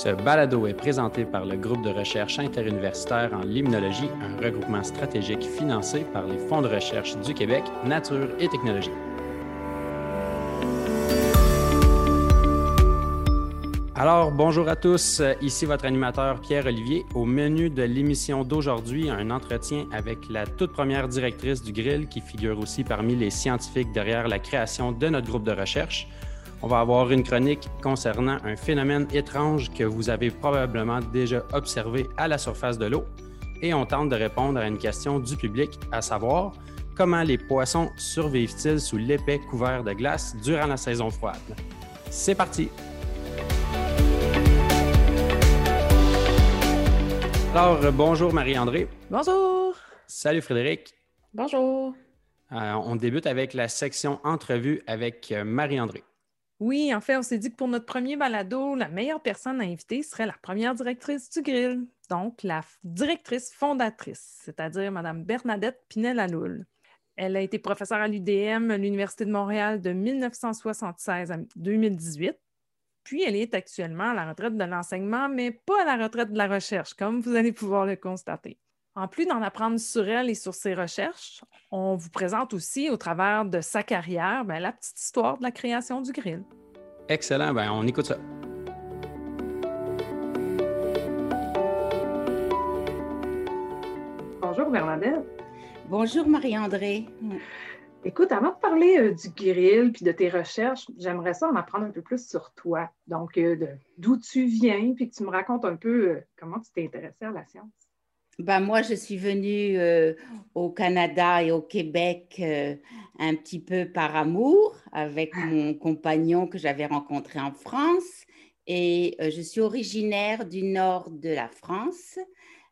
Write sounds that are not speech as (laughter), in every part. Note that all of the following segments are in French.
Ce balado est présenté par le groupe de recherche interuniversitaire en limnologie, un regroupement stratégique financé par les fonds de recherche du Québec, Nature et Technologie. Alors, bonjour à tous. Ici votre animateur Pierre-Olivier. Au menu de l'émission d'aujourd'hui, un entretien avec la toute première directrice du Grill qui figure aussi parmi les scientifiques derrière la création de notre groupe de recherche. On va avoir une chronique concernant un phénomène étrange que vous avez probablement déjà observé à la surface de l'eau. Et on tente de répondre à une question du public, à savoir comment les poissons survivent-ils sous l'épais couvert de glace durant la saison froide. C'est parti! Alors, bonjour Marie-André. Bonjour. Salut Frédéric. Bonjour. Euh, on débute avec la section entrevue avec euh, Marie-André. Oui, en fait, on s'est dit que pour notre premier balado, la meilleure personne à inviter serait la première directrice du grill, donc la directrice fondatrice, c'est-à-dire Mme Bernadette Pinel-Aloul. Elle a été professeure à l'UDM, l'Université de Montréal, de 1976 à 2018. Puis, elle est actuellement à la retraite de l'enseignement, mais pas à la retraite de la recherche, comme vous allez pouvoir le constater. En plus d'en apprendre sur elle et sur ses recherches, on vous présente aussi, au travers de sa carrière, ben, la petite histoire de la création du grill. Excellent, ben, on écoute ça. Bonjour Bernadette. Bonjour Marie-André. Écoute, avant de parler euh, du grill puis de tes recherches, j'aimerais ça en apprendre un peu plus sur toi. Donc, euh, d'où tu viens, puis que tu me racontes un peu euh, comment tu t'es intéressée à la science. Ben, moi, je suis venue au Canada et au Québec un petit peu par amour avec mon compagnon que j'avais rencontré en France. Et je suis originaire du nord de la France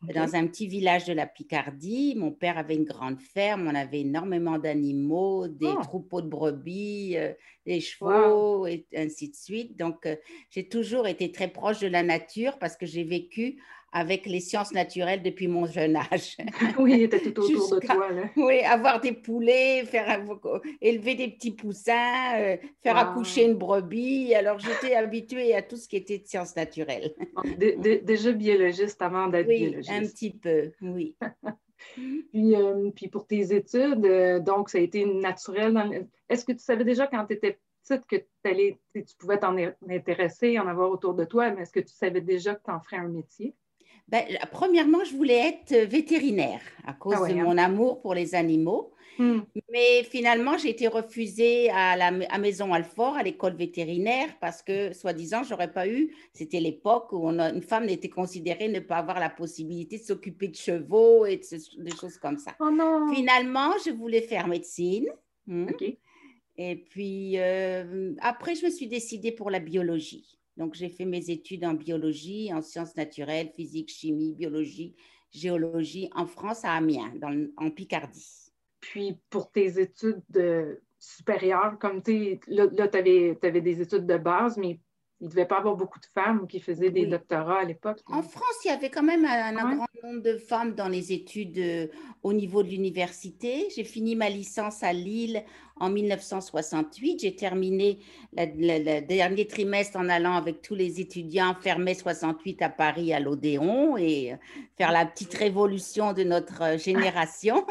dans un petit village de la Picardie. Mon père avait une grande ferme, on avait énormément d'animaux, des Oh. troupeaux de brebis, euh, des chevaux, et ainsi de suite. Donc, euh, j'ai toujours été très proche de la nature parce que j'ai vécu avec les sciences naturelles depuis mon jeune âge. (laughs) oui, il était tout autour de toi. Là. Oui, avoir des poulets, faire un- élever des petits poussins, euh, faire accoucher une brebis. Alors, j'étais habituée à tout ce qui était de sciences naturelles. Dé- dé- déjà biologiste avant d'être Oui, biologiste. un petit peu, oui. (laughs) Puis, euh, puis pour tes études, euh, donc ça a été naturel. le- Est-ce que tu savais déjà quand tu étais petite que tu tu pouvais t'en intéresser, en avoir autour de toi, mais est-ce que tu savais déjà que tu en ferais un métier? Ben, premièrement, je voulais être euh, vétérinaire à cause Ah ouais, de hein? mon amour pour les animaux. Hmm. Mais finalement, j'ai été refusée à la à Maison Alfort, à l'école vétérinaire, parce que, soi-disant, j'aurais pas eu, c'était l'époque où on a- une femme n'était considérée ne pas avoir la possibilité de s'occuper de chevaux et de ce- des choses comme ça. Oh non! Finalement, je voulais faire médecine. Hmm. Et puis, euh, après, je me suis décidée pour la biologie. Donc, j'ai fait mes études en biologie, en sciences naturelles, physique, chimie, biologie, géologie en France, à Amiens, en Picardie. Puis pour tes études de- supérieures, comme tu là, là tu avais, des études de base, mais il ne devait pas avoir beaucoup de femmes qui faisaient des Oui. doctorats à l'époque. En France, il y avait quand même un, un Ouais. grand nombre de femmes dans les études euh, au niveau de l'université. J'ai fini ma licence à Lille en 1968. J'ai terminé le dernier trimestre en allant avec tous les étudiants faire mai 68 à Paris à l'Odéon et euh, faire la petite révolution de notre euh, (laughs) génération.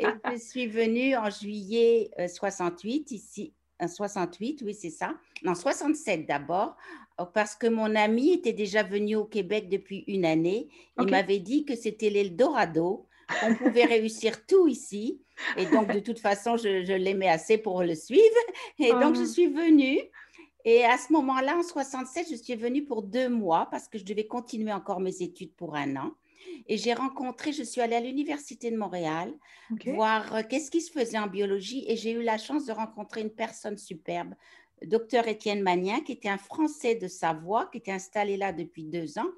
Et je suis venue en juillet euh, 68 ici. Euh, 68, oui, c'est ça. Non, 67 d'abord, euh, parce que mon ami était déjà venu au Québec depuis une année. Il m'avait dit que c'était l'Eldorado, qu'on pouvait (laughs) réussir tout ici. Et donc, de toute façon, je, je l'aimais assez pour le suivre. Et donc, je Ah. suis venue. Et à ce moment-là, en 67, je suis venue pour deux mois parce que je devais continuer encore mes études pour un an. Et j'ai rencontré, je suis allée à l'Université de Montréal voir euh, qu'est-ce qui se faisait en biologie et j'ai eu la chance de rencontrer une personne superbe, docteur Étienne Magnien, qui était un Français de Savoie, qui était installé là depuis deux ans.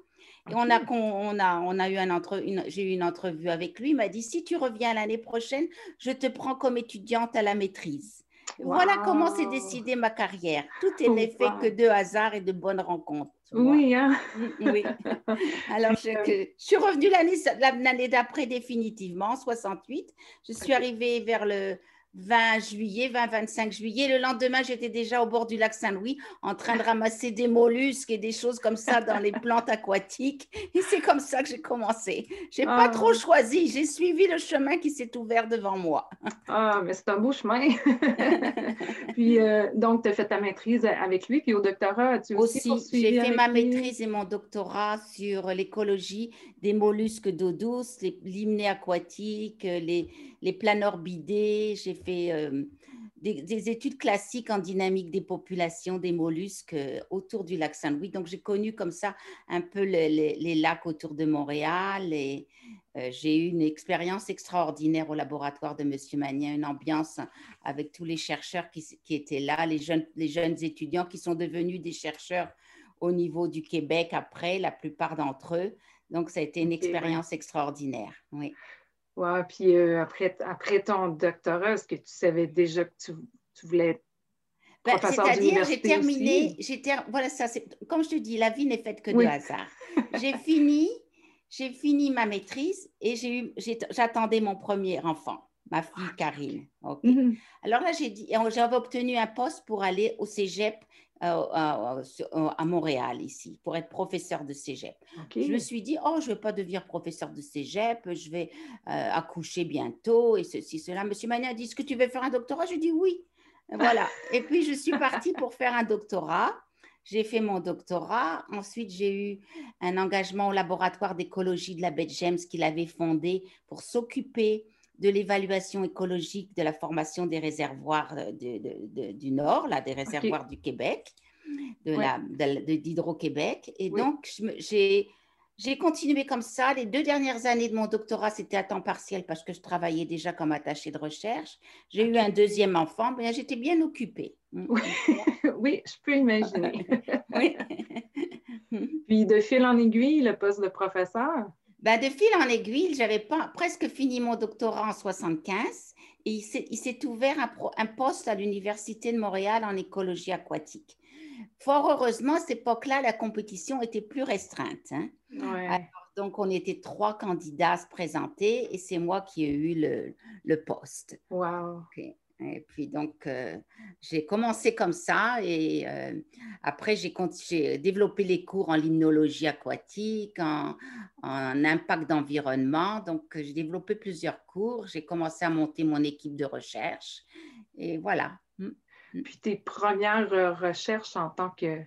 Et on a, on a, on a eu un entre, une- j'ai eu une entrevue avec lui. Il m'a dit si tu reviens l'année prochaine, je te prends comme étudiante à la maîtrise. Voilà comment s'est décidée ma carrière. Tout est Oh, n'est fait wow. que de hasard et de bonnes rencontres. Oui, hein? Oui. (laughs) Alors, je, que- je suis revenue l'année l'année d'après définitivement, en 68. Je suis arrivée vers le, 20 juillet, 20-25 juillet. Le lendemain, j'étais déjà au bord du lac Saint-Louis en train de ramasser des mollusques et des choses comme ça dans les (laughs) plantes aquatiques. Et c'est comme ça que j'ai commencé. J'ai n'ai pas ah. trop choisi. J'ai suivi le chemin qui s'est ouvert devant moi. Ah, mais c'est un beau chemin. (laughs) puis, euh, donc, tu as fait ta maîtrise avec lui. Puis au doctorat, tu aussi, aussi j'ai fait ma maîtrise et mon doctorat sur l'écologie des mollusques d'eau douce, les limnés aquatiques, les, les planorbidés. J'ai fait euh, des, études classiques en dynamique des populations des mollusques euh, autour du lac Saint-Louis. Donc, j'ai connu comme ça un peu les, lacs autour de Montréal et euh, j'ai eu une expérience extraordinaire au laboratoire de M. Magnin, une ambiance avec tous les chercheurs qui, étaient là, les jeunes, les jeunes étudiants qui sont devenus des chercheurs au niveau du Québec après, la plupart d'entre eux. Donc, ça a été une expérience extraordinaire. Oui. Ouais, puis euh, après, après ton doctorat, est-ce que tu savais déjà que tu, voulais être ben, C'est-à-dire, j'ai terminé, j'ai voilà, ça, comme je te dis, la vie n'est faite que de hasard. (laughs) j'ai fini, j'ai fini ma maîtrise et j'ai eu, j'attendais mon premier enfant, ma fille Karine. Mm-hmm. Alors là, j'ai dit, j'avais obtenu un poste pour aller au cégep à, à, Montréal ici pour être professeur de cégep. Je me suis dit, oh, je ne vais pas devenir professeur de cégep, je vais euh, accoucher bientôt et ceci, cela. Monsieur Manet a dit, est-ce que tu veux faire un doctorat? Je dis oui. Voilà. (laughs) et puis, je suis partie pour faire un doctorat. J'ai fait mon doctorat. Ensuite, j'ai eu un engagement au laboratoire d'écologie de la baie James qu'il avait fondé pour s'occuper de l'évaluation écologique de la formation des réservoirs euh, du Nord, là, des réservoirs du Québec, de d'Hydro-Québec. Et donc, j'ai j'ai continué comme ça. Les deux dernières années de mon doctorat, c'était à temps partiel parce que je travaillais déjà comme attachée de recherche. J'ai eu un deuxième enfant, mais j'étais bien occupée. Mm. (laughs) Oui, je peux imaginer. (laughs) (laughs) Puis de fil en aiguille, le poste de professeur, ben, de fil en aiguille, j'avais pas presque fini mon doctorat en 75 et il s'est ouvert un, poste à l'Université de Montréal en écologie aquatique. Fort heureusement, à cette époque-là, la compétition était plus restreinte. Hein. donc, on était trois candidats à se présenter et c'est moi qui ai eu le, le poste. Wow. Et puis donc, euh, j'ai commencé comme ça et euh, après, j'ai développé les cours en limnologie aquatique, en, impact d'environnement. Donc, j'ai développé plusieurs cours. J'ai commencé à monter mon équipe de recherche et voilà. Mm. Puis tes premières euh, recherches en tant que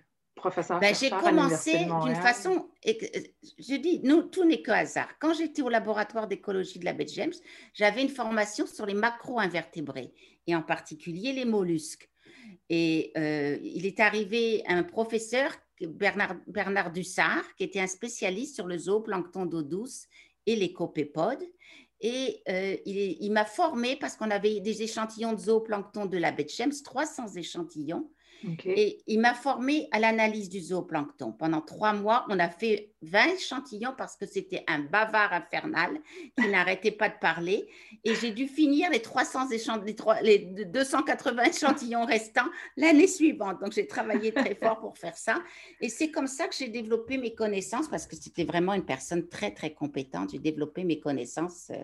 professeur ben, J'ai commencé d'une façon, je dis, nous, tout n'est que hasard. Quand j'étais au laboratoire d'écologie de la baie James, j'avais une formation sur les macro-invertébrés et en particulier les mollusques. Et euh, il est arrivé un professeur, Bernard, Bernard Dussard, qui était un spécialiste sur le zooplancton d'eau douce et les copépodes. Et euh, il, il m'a formé parce qu'on avait des échantillons de zooplancton de la baie de James, 300 échantillons. Et il m'a formé à l'analyse du zooplancton. Pendant trois mois, on a fait 20 échantillons parce que c'était un bavard infernal qui n'arrêtait pas de parler. Et j'ai dû finir les, 300 les, 280 échantillons restants l'année suivante. Donc, j'ai travaillé très (laughs) fort pour faire ça. Et c'est comme ça que j'ai développé mes connaissances parce que c'était vraiment une personne très, très compétente. J'ai développé mes connaissances. Euh,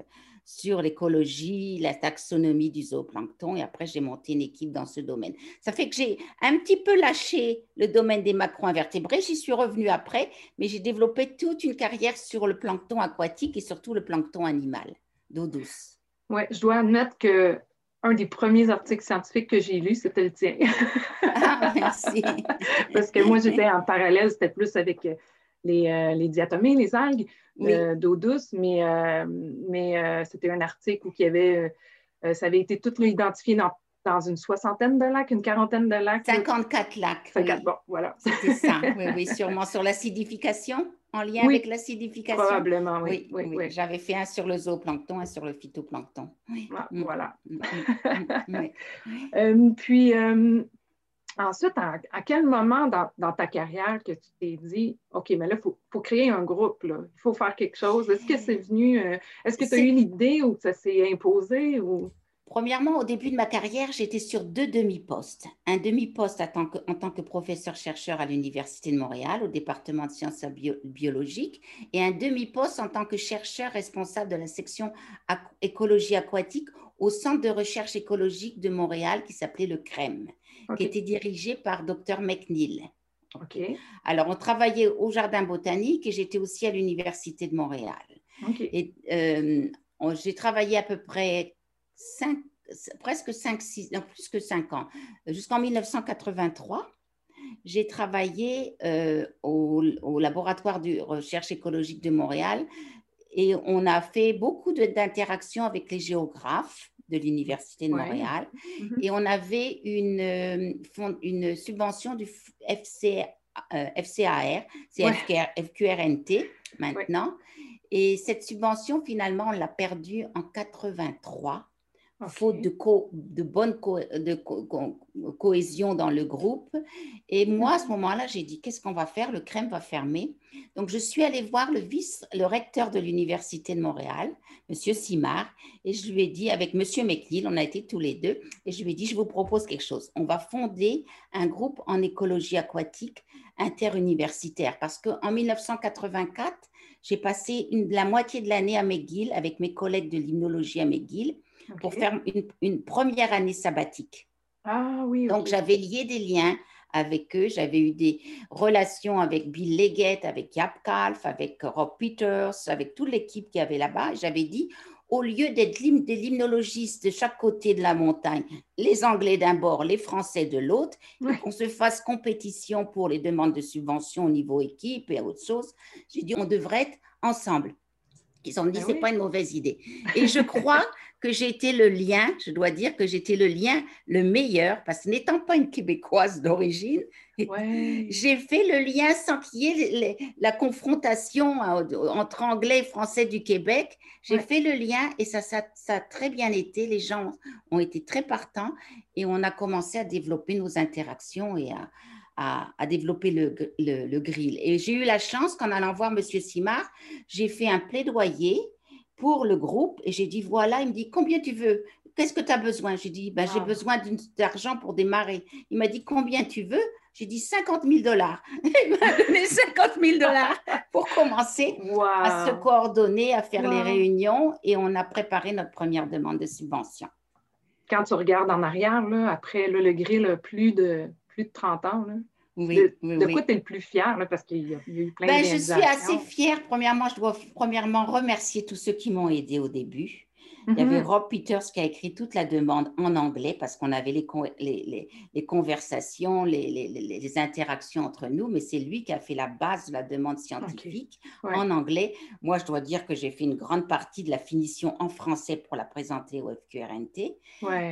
sur l'écologie, la taxonomie du zooplancton et après j'ai monté une équipe dans ce domaine. Ça fait que j'ai un petit peu lâché le domaine des macro-invertébrés, j'y suis revenue après, mais j'ai développé toute une carrière sur le plancton aquatique et surtout le plancton animal d'eau douce. Oui, je dois admettre que un des premiers articles scientifiques que j'ai lu, c'était le tien. ah, merci. (laughs) Parce que moi, j'étais en parallèle, c'était plus avec euh, les, euh, les diatomées, les algues euh, d'eau douce, mais, euh, mais c'était un article où il y avait, ça avait été tout identifié dans, dans, une soixantaine de lacs, une quarantaine de lacs. 54 lacs. Bon, voilà. C'était ça, oui, oui, sûrement sur l'acidification, en lien avec l'acidification. Probablement, oui. Oui, oui, J'avais fait un sur le zooplancton, un sur le phytoplancton. Ah, voilà. Mm, mm, mm, puis, Ensuite, à, quel moment dans, ta carrière que tu t'es dit, OK, mais là, il faut, créer un groupe, il faut faire quelque chose. Est-ce que c'est venu, euh, est-ce que tu as eu l'idée ou ça s'est imposé? Ou... Premièrement, au début de ma carrière, j'étais sur deux demi-postes. Un demi-poste en tant que professeur-chercheur à l'Université de Montréal, au département de sciences biologiques, et un demi-poste en tant que chercheur responsable de la section écologie aquatique au Centre de recherche écologique de Montréal qui s'appelait le CREM, qui était dirigé par Dr. McNeil. Alors, on travaillait au Jardin botanique et j'étais aussi à l'Université de Montréal. Et euh, j'ai travaillé à peu près presque 5, 6, non, plus que 5 ans, jusqu'en 1983 j'ai travaillé euh, au, laboratoire de recherche écologique de Montréal et on a fait beaucoup d'interactions avec les géographes de l'Université de Montréal. Mhm. Et on avait une, euh, une subvention du FC, FCAR, c'est FQRNT maintenant. Et cette subvention, finalement, on l'a perdue en 83 faute de, de bonne de cohésion dans le groupe. Et moi, à ce moment-là, j'ai dit, qu'est-ce qu'on va faire? Le crème va fermer. Donc, je suis allée voir le vice, le recteur de l'Université de Montréal, Monsieur Simard, et je lui ai dit, avec Monsieur McNeil, on a été tous les deux, et je lui ai dit, je vous propose quelque chose. On va fonder un groupe en écologie aquatique interuniversitaire, parce qu'en 1984, j'ai passé une, la moitié de l'année à McGill avec mes collègues de l'hymnologie à McGill pour faire une, première année sabbatique. Ah oui. Donc, j'avais lié des liens avec eux. J'avais eu des relations avec Bill Leggett, avec Yap Kalf, avec Rob Peters, avec toute l'équipe qui avait là-bas. J'avais dit, au lieu d'être des limnologistes de chaque côté de la montagne, les Anglais d'un bord, les Français de l'autre, qu'on se fasse compétition pour les demandes de subventions au niveau équipe et autre chose, j'ai dit, on devrait être ensemble. Ils ont dit, ben c'est pas une mauvaise idée. Et je crois (laughs) que j'ai été le lien, je dois dire que j'étais le lien le meilleur, parce que n'étant pas une Québécoise d'origine, j'ai fait le lien sans qu'il y ait la confrontation hein, entre Anglais et Français du Québec. J'ai fait le lien et ça, ça, a très bien été. Les gens ont été très partants et on a commencé à développer nos interactions et à, à, développer le, le, le, grill. Et j'ai eu la chance qu'en allant voir M. Simard, j'ai fait un plaidoyer pour le groupe et j'ai dit voilà, il me dit combien tu veux? Qu'est-ce que tu as besoin? J'ai dit ben, j'ai besoin d'argent pour démarrer. Il m'a dit combien tu veux? J'ai dit 50 000 dollars. (laughs) Il m'a donné 50 000 dollars pour commencer à se coordonner, à faire les réunions et on a préparé notre première demande de subvention. Quand tu regardes en arrière, là, après le grill, plus de, plus de 30 ans, là, oui, de, quoi tu es le plus fier, parce qu'il y, a eu plein ben, Je suis assez fière. Premièrement, je dois premièrement remercier tous ceux qui m'ont aidé au début. Il y avait mhm. Rob Peters qui a écrit toute la demande en anglais parce qu'on avait les, les, les, conversations, les, interactions entre nous, mais c'est lui qui a fait la base de la demande scientifique en anglais. Moi, je dois dire que j'ai fait une grande partie de la finition en français pour la présenter au FQRNT.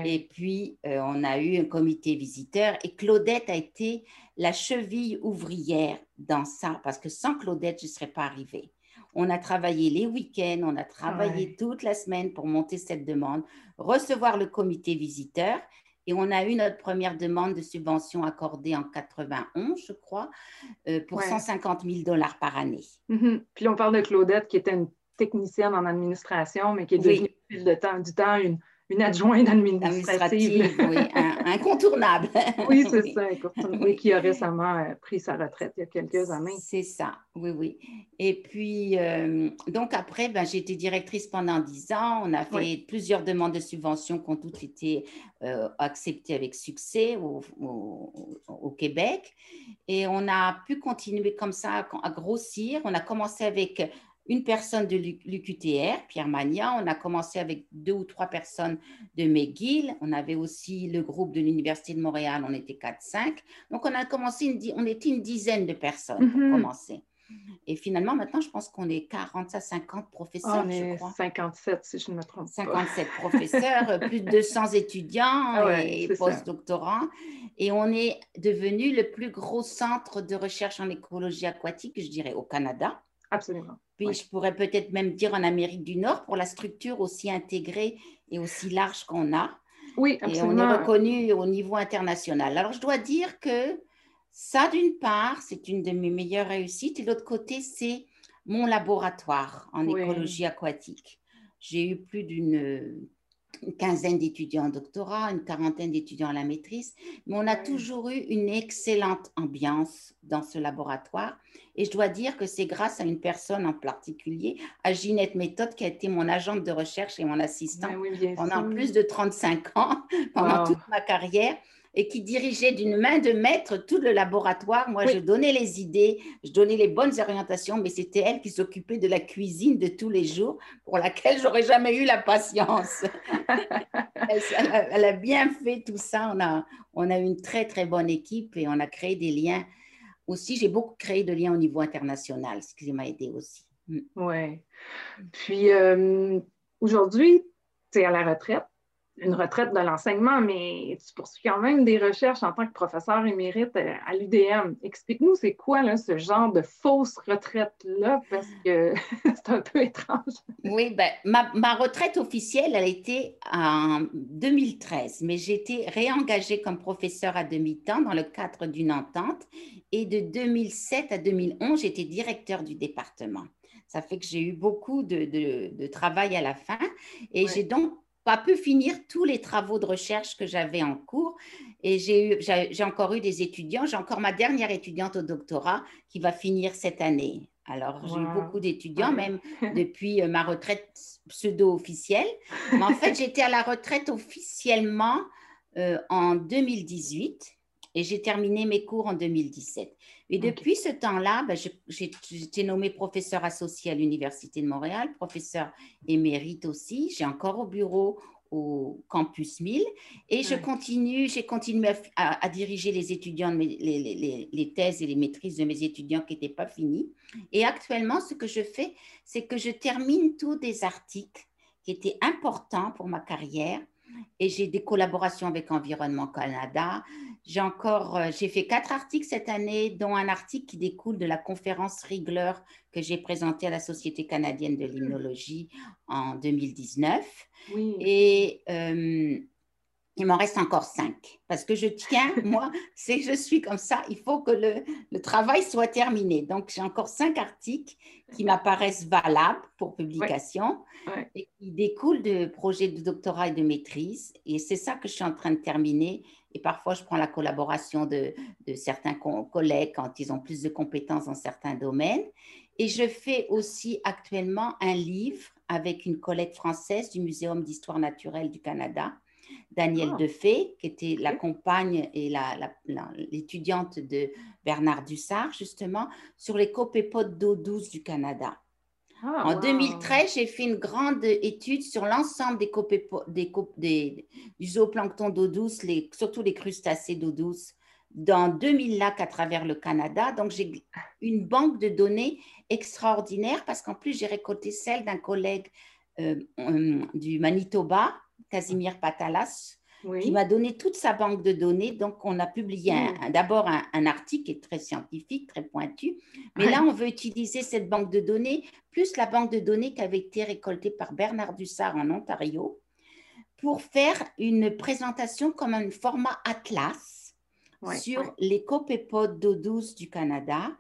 Et puis, euh, on a eu un comité visiteur et Claudette a été la cheville ouvrière dans ça parce que sans Claudette, je ne serais pas arrivée. On a travaillé les week-ends, on a travaillé toute la semaine pour monter cette demande, recevoir le comité visiteur. Et on a eu notre première demande de subvention accordée en 91, je crois, euh, pour 150 000 dollars par année. Mm-hmm. Puis on parle de Claudette, qui était une technicienne en administration, mais qui est devenue, oui. de temps, du temps, une, une adjointe administrative. oui, incontournable. (laughs) oui, c'est ça, oui, qui a récemment euh, pris sa retraite il y a quelques années. C'est ça, oui, oui. Et puis, euh, donc après, ben, j'ai été directrice pendant dix ans. On a fait plusieurs demandes de subventions qui ont toutes été euh, acceptées avec succès au, au, Québec. Et on a pu continuer comme ça à grossir. On a commencé avec une personne de l'UQTR, Pierre Magnan. On a commencé avec deux ou trois personnes de McGill. On avait aussi le groupe de l'Université de Montréal, on était 4-5. Donc, on a commencé, on était une dizaine de personnes pour mhm. commencer. Et finalement, maintenant, je pense qu'on est 40 à 50 professeurs, on est 57, si je ne me trompe pas. 57 professeurs, (laughs) plus de 200 étudiants ah et postdoctorants. Et on est devenu le plus gros centre de recherche en écologie aquatique, je dirais, au Canada. Absolument. Puis je pourrais peut-être même dire en Amérique du Nord pour la structure aussi intégrée et aussi large qu'on a. Oui, absolument. Et on est reconnu au niveau international. Alors je dois dire que ça, d'une part, c'est une de mes meilleures réussites. Et de l'autre côté, c'est mon laboratoire en écologie aquatique. J'ai eu plus d'une une quinzaine d'étudiants en doctorat, une quarantaine d'étudiants à la maîtrise, mais on a toujours eu une excellente ambiance dans ce laboratoire. Et je dois dire que c'est grâce à une personne en particulier, à Ginette Méthode, qui a été mon agente de recherche et mon assistant ben pendant plus de 35 ans, (laughs) pendant toute ma carrière et qui dirigeait d'une main de maître tout le laboratoire. Moi, je donnais les idées, je donnais les bonnes orientations, mais c'était elle qui s'occupait de la cuisine de tous les jours, pour laquelle j'aurais jamais eu la patience. (laughs) elle, a, bien fait tout ça. On a, on a une très, très bonne équipe et on a créé des liens. Aussi, j'ai beaucoup créé de liens au niveau international, ce qui m'a aidé aussi. Mm. Oui. Puis, euh, aujourd'hui, tu es à la retraite une retraite de l'enseignement, mais tu poursuis quand même des recherches en tant que professeur émérite euh, à l'UDM. Explique-nous, c'est quoi là, ce genre de fausse retraite-là, parce que (laughs) c'est un peu étrange. Oui, ben, ma, ma, retraite officielle, elle a été en 2013, mais j'ai été réengagée comme professeur à demi-temps dans le cadre d'une entente, et de 2007 à 2011, j'étais directeur du département. Ça fait que j'ai eu beaucoup de, de, de, travail à la fin, et j'ai donc pas pu finir tous les travaux de recherche que j'avais en cours. Et j'ai encore eu des étudiants. J'ai encore ma dernière étudiante au doctorat qui va finir cette année. Alors, j'ai eu beaucoup d'étudiants, même (laughs) depuis euh, ma retraite pseudo-officielle. Mais en fait, j'étais à la retraite officiellement euh, en 2018 et j'ai terminé mes cours en 2017. Et depuis ce temps-là, ben, j'ai été nommée professeur associé à l'Université de Montréal, professeur émérite aussi. J'ai encore au bureau au campus 1000 et je continue, j'ai continué à, diriger les étudiants, les, les, les, thèses et les maîtrises de mes étudiants qui n'étaient pas finis. Et actuellement, ce que je fais, c'est que je termine tous des articles qui étaient importants pour ma carrière et j'ai des collaborations avec Environnement Canada. J'ai encore, euh, j'ai fait quatre articles cette année, dont un article qui découle de la conférence Rigler que j'ai présentée à la Société canadienne de l'immunologie en 2019. Oui. Et euh, il m'en reste encore cinq. Parce que je tiens, (laughs) moi, c'est je suis comme ça, il faut que le, le travail soit terminé. Donc, j'ai encore cinq articles qui m'apparaissent valables pour publication et qui découlent de projets de doctorat et de maîtrise. Et c'est ça que je suis en train de terminer. Et parfois, je prends la collaboration de, de certains collègues quand ils ont plus de compétences dans certains domaines. Et je fais aussi actuellement un livre avec une collègue française du Muséum d'histoire naturelle du Canada Danielle ah. Defay, qui était la compagne et l'étudiante la, de Bernard Dussard, justement, sur les copépodes d'eau douce du Canada. Ah, en 2013, j'ai fait une grande étude sur l'ensemble des, des, des, du zooplancton d'eau douce, les, surtout les crustacés d'eau douce, dans 2000 lacs à travers le Canada. Donc, j'ai une banque de données extraordinaire parce qu'en plus, j'ai récolté celle d'un collègue euh, euh, du Manitoba Casimir Patalas, qui m'a donné toute sa banque de données. Donc, on a publié mm. d'abord un, article qui est très scientifique, très pointu. Mais là, on veut utiliser cette banque de données, plus la banque de données qui avait été récoltée par Bernard Dussard en Ontario, pour faire une présentation comme un format atlas sur les copépodes d'eau douce du Canada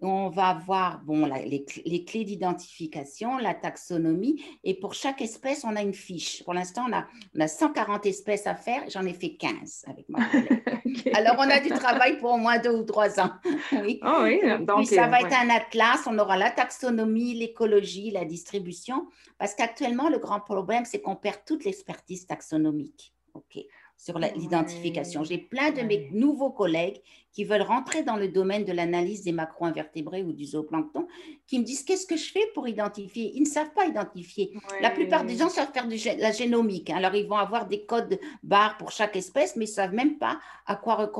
on va avoir bon, les, clés d'identification, la taxonomie, et pour chaque espèce, on a une fiche. Pour l'instant, on a, on a 140 espèces à faire, j'en ai fait 15 avec ma collègue. (laughs) Alors, on a du travail pour au moins deux ou trois ans. (laughs) oui. Ah oui, donc, ça va être un atlas, on aura la taxonomie, l'écologie, la distribution, parce qu'actuellement, le grand problème, c'est qu'on perd toute l'expertise taxonomique. OK sur l'identification. J'ai plein de mes nouveaux collègues qui veulent rentrer dans le domaine de l'analyse des macro-invertébrés ou du zooplancton, qui me disent qu'est-ce que je fais pour identifier? Ils ne savent pas identifier. La plupart des gens savent faire de la génomique. Hein. Alors, ils vont avoir des codes barres pour chaque espèce, mais ils ne savent même pas à quoi,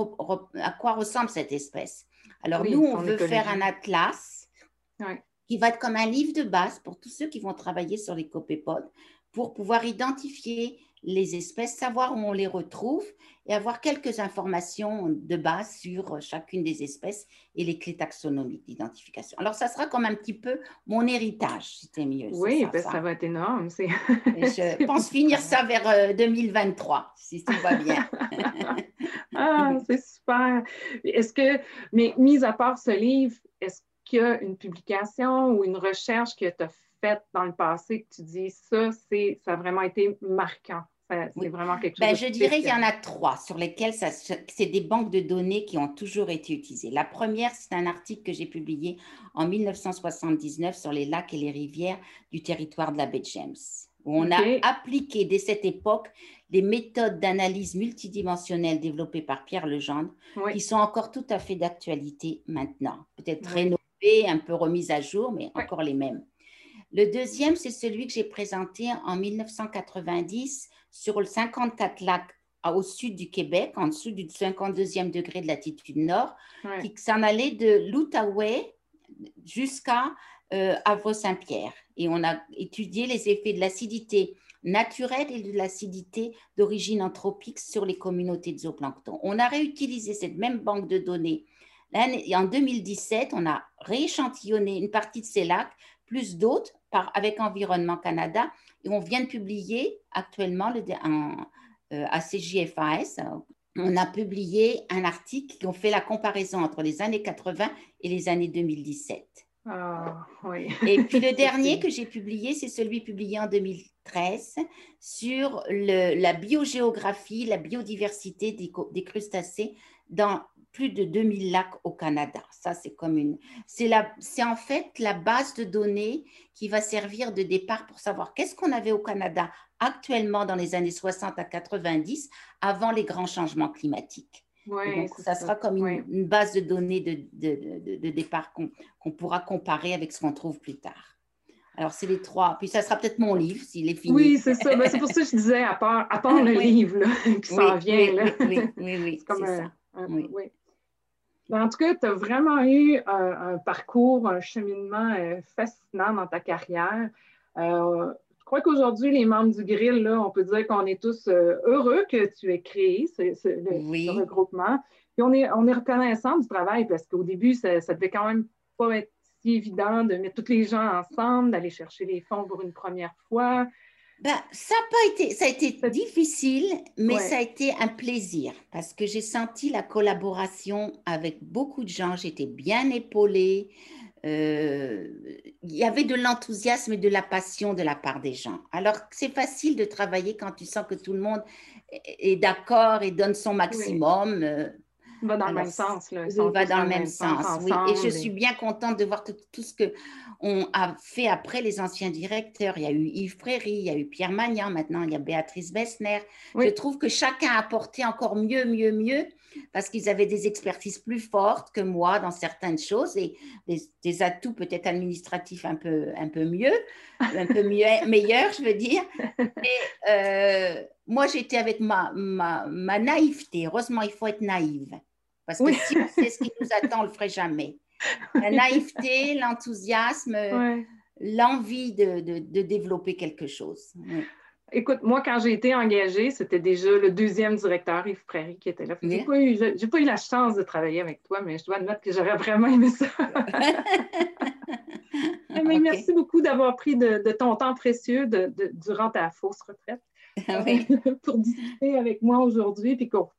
à quoi ressemble cette espèce. Alors, nous, on veut faire un atlas qui va être comme un livre de base pour tous ceux qui vont travailler sur les copépodes pour pouvoir identifier les espèces, savoir où on les retrouve et avoir quelques informations de base sur chacune des espèces et les clés taxonomiques d'identification. Alors, ça sera comme un petit peu mon héritage, c'était mieux. Oui, ça, ben, ça. va être énorme. je (laughs) pense finir ça vers 2023, euh, si tout va bien. (laughs) ah, c'est super. Est-ce que, mais mis à part ce livre, est-ce qu'il y a une publication ou une recherche que tu as faite dans le passé que tu dis ça, c'est, ça a vraiment été marquant? C'est vraiment quelque ben, chose. je dirais qu'il y en a trois sur lesquels c'est des banques de données qui ont toujours été utilisées. La première, c'est un article que j'ai publié en 1979 sur les lacs et les rivières du territoire de la baie James, où on a appliqué dès cette époque les méthodes d'analyse multidimensionnelle développées par Pierre Legendre, qui sont encore tout à fait d'actualité maintenant. Peut-être rénovées, un peu remises à jour, mais encore les mêmes. Le deuxième, c'est celui que j'ai présenté en 1990 sur le 54 lacs au sud du Québec, en dessous du 52e degré de latitude nord, qui s'en allait de l'Outaouais jusqu'à euh, Havre-Saint-Pierre. Et on a étudié les effets de l'acidité naturelle et de l'acidité d'origine anthropique sur les communautés de zooplancton. On a réutilisé cette même banque de données. En 2017, on a rééchantillonné une partie de ces lacs, plus d'autres, avec Environnement Canada, et on vient de publier actuellement le, euh, à CJFAS, on a publié un article qui ont fait la comparaison entre les années 80 et les années 2017. Ah, oui. Et puis le (laughs) dernier que j'ai publié, c'est celui publié en 2013 sur le, la biogéographie, la biodiversité des, des, crustacés dans plus de 2000 lacs au Canada. Ça, c'est comme une. C'est en fait la base de données qui va servir de départ pour savoir qu'est-ce qu'on avait au Canada actuellement dans les années 60 à 90 avant les grands changements climatiques. donc, ça, sera comme une, base de données de, de, de, départ qu'on pourra comparer avec ce qu'on trouve plus tard. Alors, c'est les trois. Puis, ça sera peut-être mon livre s'il est fini. Oui, c'est ça. Ben, c'est pour ça que je disais, à part, à part (laughs) le livre là, qui s'en vient. Là. Oui, oui, oui. (laughs) c'est ça. Oui. Ben, en tout cas, tu as vraiment eu un, parcours, un cheminement euh, fascinant dans ta carrière. Euh, je crois qu'aujourd'hui, les membres du Grill, là, on peut dire qu'on est tous euh, heureux que tu aies créé ce, regroupement. Puis on est, on est reconnaissant du travail parce qu'au début, ça ne devait quand même pas être si évident de mettre tous les gens ensemble, d'aller chercher les fonds pour une première fois. Ben, ça a pas été, ça a été difficile, mais ça a été un plaisir parce que j'ai senti la collaboration avec beaucoup de gens. J'étais bien épaulée. Euh, il y avait de l'enthousiasme et de la passion de la part des gens. Alors, c'est facile de travailler quand tu sens que tout le monde est d'accord et donne son maximum. Euh, va dans le même sens. Là. va dans le même sens, oui. Et je suis bien contente de voir tout, ce qu'on a fait après les anciens directeurs. Il y a eu Yves Fréry, il y a eu Pierre Magnan, maintenant il y a Béatrice Bessner. Je trouve que chacun a apporté encore mieux, mieux, mieux, parce qu'ils avaient des expertises plus fortes que moi dans certaines choses et des, atouts peut-être administratifs un peu, un peu mieux, un peu mieux, (laughs) meilleurs, je veux dire. Et euh, moi, j'étais avec ma, ma, ma naïveté. Heureusement, il faut être naïve. Parce que si on sait ce qui nous attend, on ne le ferait jamais. La naïveté, l'enthousiasme, l'envie de, de, développer quelque chose. Écoute, moi, quand j'ai été engagée, c'était déjà le deuxième directeur, Yves Prairie, qui était là. Je n'ai pas, eu, pas eu la chance de travailler avec toi, mais je dois admettre que j'aurais vraiment aimé ça. (laughs) mais Merci beaucoup d'avoir pris de, ton temps précieux de, durant ta fausse retraite (laughs) (laughs) pour discuter avec moi aujourd'hui et qu'on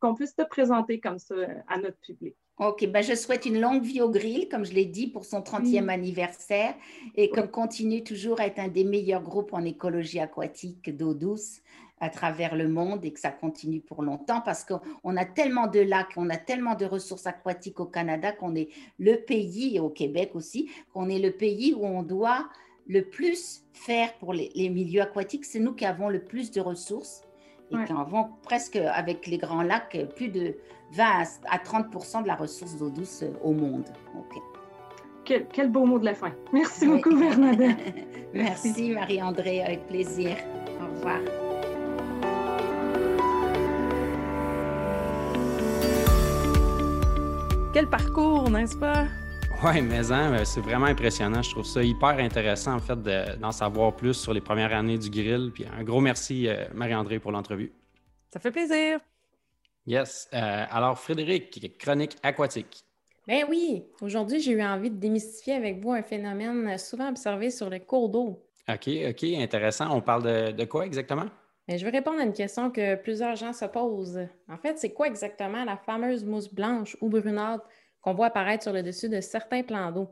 qu'on puisse te présenter comme ça à notre public. OK, ben je souhaite une longue vie au grill, comme je l'ai dit, pour son 30e anniversaire et qu'on continue toujours à être un des meilleurs groupes en écologie aquatique d'eau douce à travers le monde et que ça continue pour longtemps parce qu'on a tellement de lacs, on a tellement de ressources aquatiques au Canada qu'on est le pays, et au Québec aussi, qu'on est le pays où on doit le plus faire pour les, les milieux aquatiques. C'est nous qui avons le plus de ressources et qui en vont presque, avec les grands lacs, plus de 20 à 30 de la ressource d'eau douce au monde. Quel, beau mot de la fin. Merci beaucoup, Bernadette. (laughs) Merci, Marie-André, avec plaisir. Au revoir. Quel parcours, n'est-ce pas? Oui, mais hein, c'est vraiment impressionnant. Je trouve ça hyper intéressant, en fait, d'en savoir plus sur les premières années du grill. Puis un gros merci, euh, Marie-André, pour l'entrevue. Ça fait plaisir. Yes. Euh, alors, Frédéric, chronique aquatique. Ben oui, aujourd'hui, j'ai eu envie de démystifier avec vous un phénomène souvent observé sur les cours d'eau. OK, OK, intéressant. On parle de, quoi exactement? Ben, je vais répondre à une question que plusieurs gens se posent. En fait, c'est quoi exactement la fameuse mousse blanche ou brunâtre qu'on voit apparaître sur le dessus de certains plans d'eau?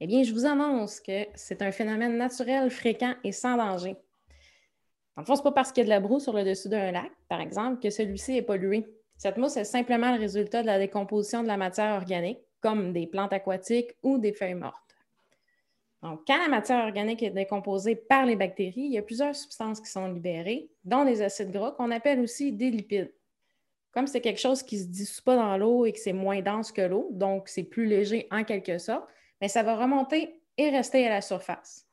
Eh bien, je vous annonce que c'est un phénomène naturel, fréquent et sans danger. Le fond, ce n'est pas parce qu'il y a de la broue sur le dessus d'un lac, par exemple, que celui-ci est pollué. Cette mousse est simplement le résultat de la décomposition de la matière organique, comme des plantes aquatiques ou des feuilles mortes. Donc, quand la matière organique est décomposée par les bactéries, il y a plusieurs substances qui sont libérées, dont des acides gras qu'on appelle aussi des lipides. Comme c'est quelque chose qui ne se dissout pas dans l'eau et que c'est moins dense que l'eau, donc c'est plus léger en quelque sorte, mais ça va remonter et rester à la surface.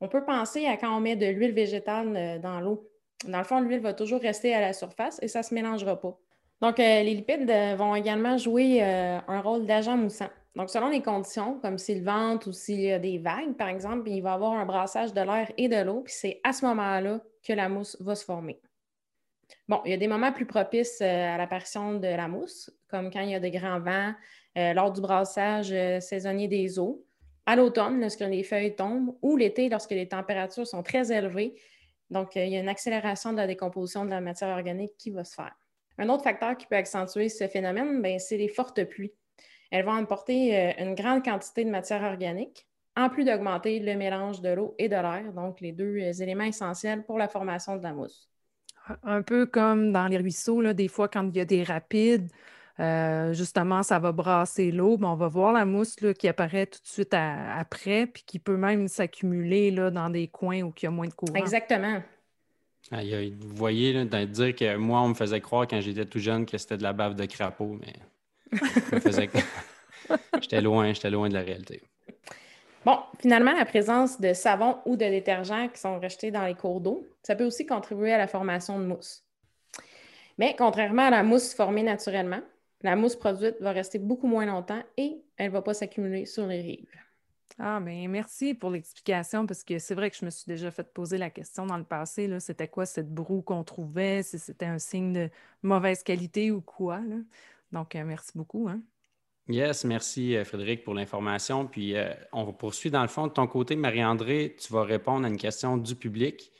On peut penser à quand on met de l'huile végétale euh, dans l'eau. Dans le fond, l'huile va toujours rester à la surface et ça ne se mélangera pas. Donc, euh, les lipides euh, vont également jouer un rôle d'agent moussant. Donc, selon les conditions, comme s'il vente ou s'il y a des vagues, par exemple, il va y avoir un brassage de l'air et de l'eau, puis c'est à ce moment-là que la mousse va se former. Bon, il y a des moments plus propices à l'apparition de la mousse, comme quand il y a des grands vents, lors du brassage saisonnier des eaux, à l'automne, lorsque les feuilles tombent, ou l'été, lorsque les températures sont très élevées. Donc, euh, il y a une accélération de la décomposition de la matière organique qui va se faire. Un autre facteur qui peut accentuer ce phénomène, ben, c'est les fortes pluies. Elles vont apporter euh, une grande quantité de matière organique, en plus d'augmenter le mélange de l'eau et de l'air, donc les deux euh, éléments essentiels pour la formation de la mousse. Un peu comme dans les ruisseaux, des fois, quand il y a des rapides, euh, justement, ça va brasser l'eau. on va voir la mousse qui apparaît tout de suite après, puis qui peut même s'accumuler dans des coins où il y a moins de courant. Exactement. vous voyez, dire que moi, on me faisait croire quand j'étais tout jeune que c'était de la bave de crapaud, mais (laughs) j'étais loin, j'étais loin de la réalité. Bon, finalement, la présence de savon ou de détergents qui sont rejetés dans les cours d'eau, ça peut aussi contribuer à la formation de mousse. Mais contrairement à la mousse formée naturellement, la mousse produite va rester beaucoup moins longtemps et elle ne va pas s'accumuler sur les rives. Ah, bien, merci pour l'explication parce que c'est vrai que je me suis déjà fait poser la question dans le passé. C'était quoi cette broue qu'on trouvait, si c'était un signe de mauvaise qualité ou quoi. Donc, euh, merci beaucoup. Hein. Yes, merci euh, Frédéric pour l'information. Puis euh, on poursuit dans le fond de ton côté. Marie-André, tu vas répondre à une question du public.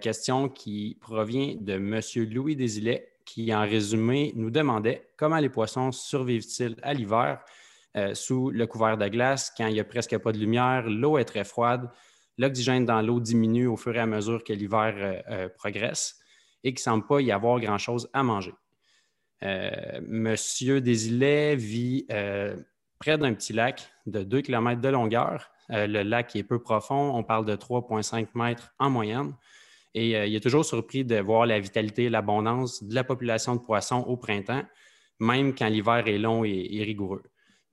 question qui provient de M. Louis Desilets qui, en résumé, nous demandait comment les poissons survivent-ils à l'hiver euh, sous le couvert de glace quand il n'y a presque pas de lumière, l'eau est très froide, l'oxygène dans l'eau diminue au fur et à mesure que l'hiver euh, euh, progresse et qu'il ne semble pas y avoir grand-chose à manger. Monsieur Desilets vit près d'un petit lac de 2 km de longueur. le lac est peu profond, on parle de 3,5 mètres en moyenne. Et euh, il est toujours surpris de voir la vitalité, l'abondance de la population de poissons au printemps, même quand l'hiver est long et, rigoureux.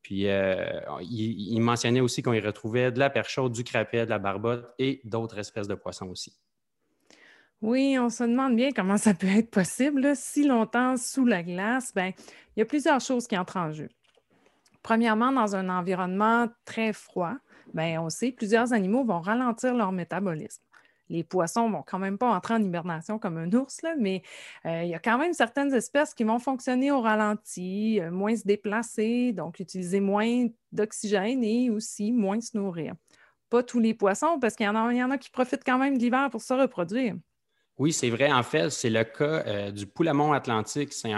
Puis, euh, il, mentionnait aussi qu'on y retrouvait de la perchaude, du crapet, de la barbotte et d'autres espèces de poissons aussi. Oui, on se demande bien comment ça peut être possible si longtemps sous la glace. Bien, il y a plusieurs choses qui entrent en jeu. Premièrement, dans un environnement très froid, bien, on sait plusieurs animaux vont ralentir leur métabolisme les poissons vont quand même pas entrer en hibernation comme un ours, mais euh, il y a quand même certaines espèces qui vont fonctionner au ralenti, euh, moins se déplacer, donc utiliser moins d'oxygène et aussi moins se nourrir. Pas tous les poissons, parce qu'il y, en a, qui profitent quand même de l'hiver pour se reproduire. Oui, c'est vrai. En fait, c'est le cas euh, du poulamon atlantique. C'est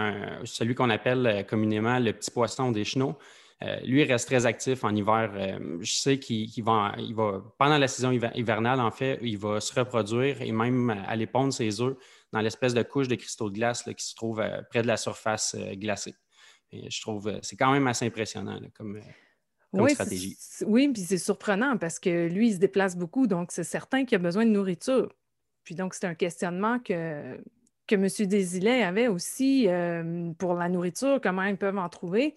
celui qu'on appelle communément le petit poisson des chenaux. Euh, lui, il reste très actif en hiver. Euh, je sais qu'il va, il va, pendant la saison hivernale, en fait, il va se reproduire et même aller pondre ses œufs dans l'espèce de couche de cristaux de glace qui se trouve euh, près de la surface glacée. je trouve c'est quand même assez impressionnant comme, stratégie. Oui, puis c'est surprenant parce que lui, il se déplace beaucoup, donc c'est certain qu'il a besoin de nourriture. Puis donc, c'est un questionnement que, que M. Desilets avait aussi pour la nourriture, comment ils peuvent en trouver.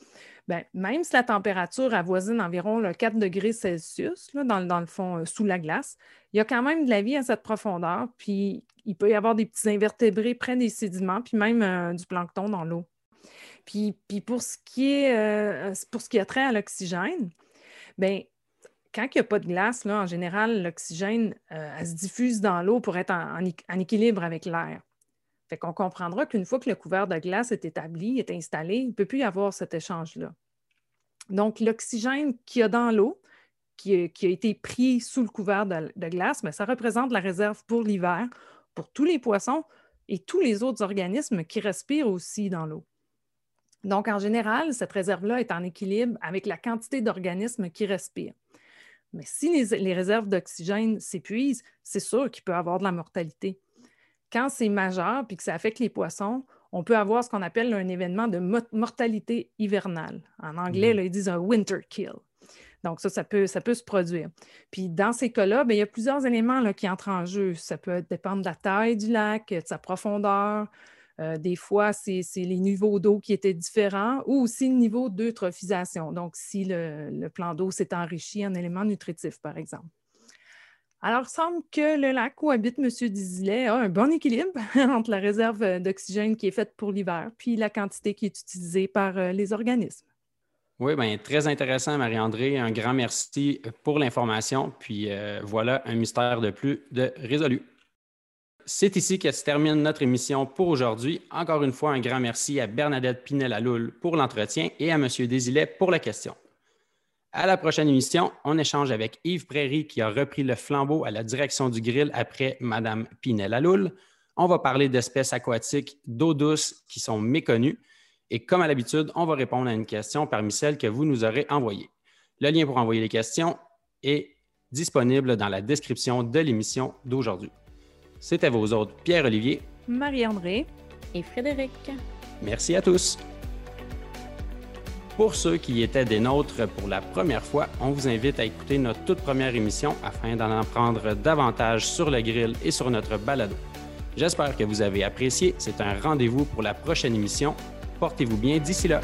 Bien, même si la température avoisine environ le 4 degrés Celsius, dans, le fond, euh, sous la glace, il y a quand même de la vie à cette profondeur, puis il peut y avoir des petits invertébrés près des sédiments, puis même euh, du plancton dans l'eau. Puis, pour, ce qui est, euh, pour ce qui a trait à l'oxygène, bien, quand il n'y a pas de glace, en général, l'oxygène se diffuse dans l'eau pour être en équilibre avec l'air. Fait qu'on comprendra qu'une fois que le couvert de glace est établi, est installé, il ne peut plus y avoir cet échange-là. Donc, l'oxygène qu'il y a dans l'eau, qui, a été pris sous le couvert de, glace, mais ça représente la réserve pour l'hiver, pour tous les poissons et tous les autres organismes qui respirent aussi dans l'eau. Donc, en général, cette réserve-là est en équilibre avec la quantité d'organismes qui respirent. Mais si les réserves d'oxygène s'épuisent, c'est sûr qu'il peut y avoir de la mortalité. quand c'est majeur puis que ça affecte les poissons, on peut avoir ce qu'on appelle un événement de mortalité hivernale. En anglais, mhm. ils disent un winter kill. Donc, ça, ça peut, ça peut se produire. Puis, dans ces cas-là, ben, il y a plusieurs éléments là, qui entrent en jeu. Ça peut dépendre de la taille du lac, de sa profondeur. Euh, des fois, c'est les niveaux d'eau qui étaient différents ou aussi le niveau d'eutrophisation. Donc, si le, plan d'eau s'est enrichi en éléments nutritifs, par exemple. Alors, il semble que le lac où habite M. Dizilet a un bon équilibre (laughs) entre la réserve d'oxygène qui est faite pour l'hiver puis la quantité qui est utilisée par euh, les organismes. Oui, bien, très intéressant, Marie-André. Un grand merci pour l'information. Puis euh, voilà un mystère de plus de résolu. C'est ici que se termine notre émission pour aujourd'hui. Encore une fois, un grand merci à Bernadette Pinel-Aloul pour l'entretien et à M. Désilet pour la question. À la prochaine émission, on échange avec Yves Prairie qui a repris le flambeau à la direction du grill après Mme Pinel-Aloul. On va parler d'espèces aquatiques d'eau douce qui sont méconnues. Et comme à l'habitude, on va répondre à une question parmi celles que vous nous aurez envoyées. Le lien pour envoyer les questions est disponible dans la description de l'émission d'aujourd'hui. C'était vos autres Pierre-Olivier, Marie-André et Frédéric. Merci à tous. Pour ceux qui étaient des nôtres pour la première fois, on vous invite à écouter notre toute première émission afin d'en apprendre davantage sur le grill et sur notre balado. J'espère que vous avez apprécié. C'est un rendez-vous pour la prochaine émission. Portez-vous bien d'ici là.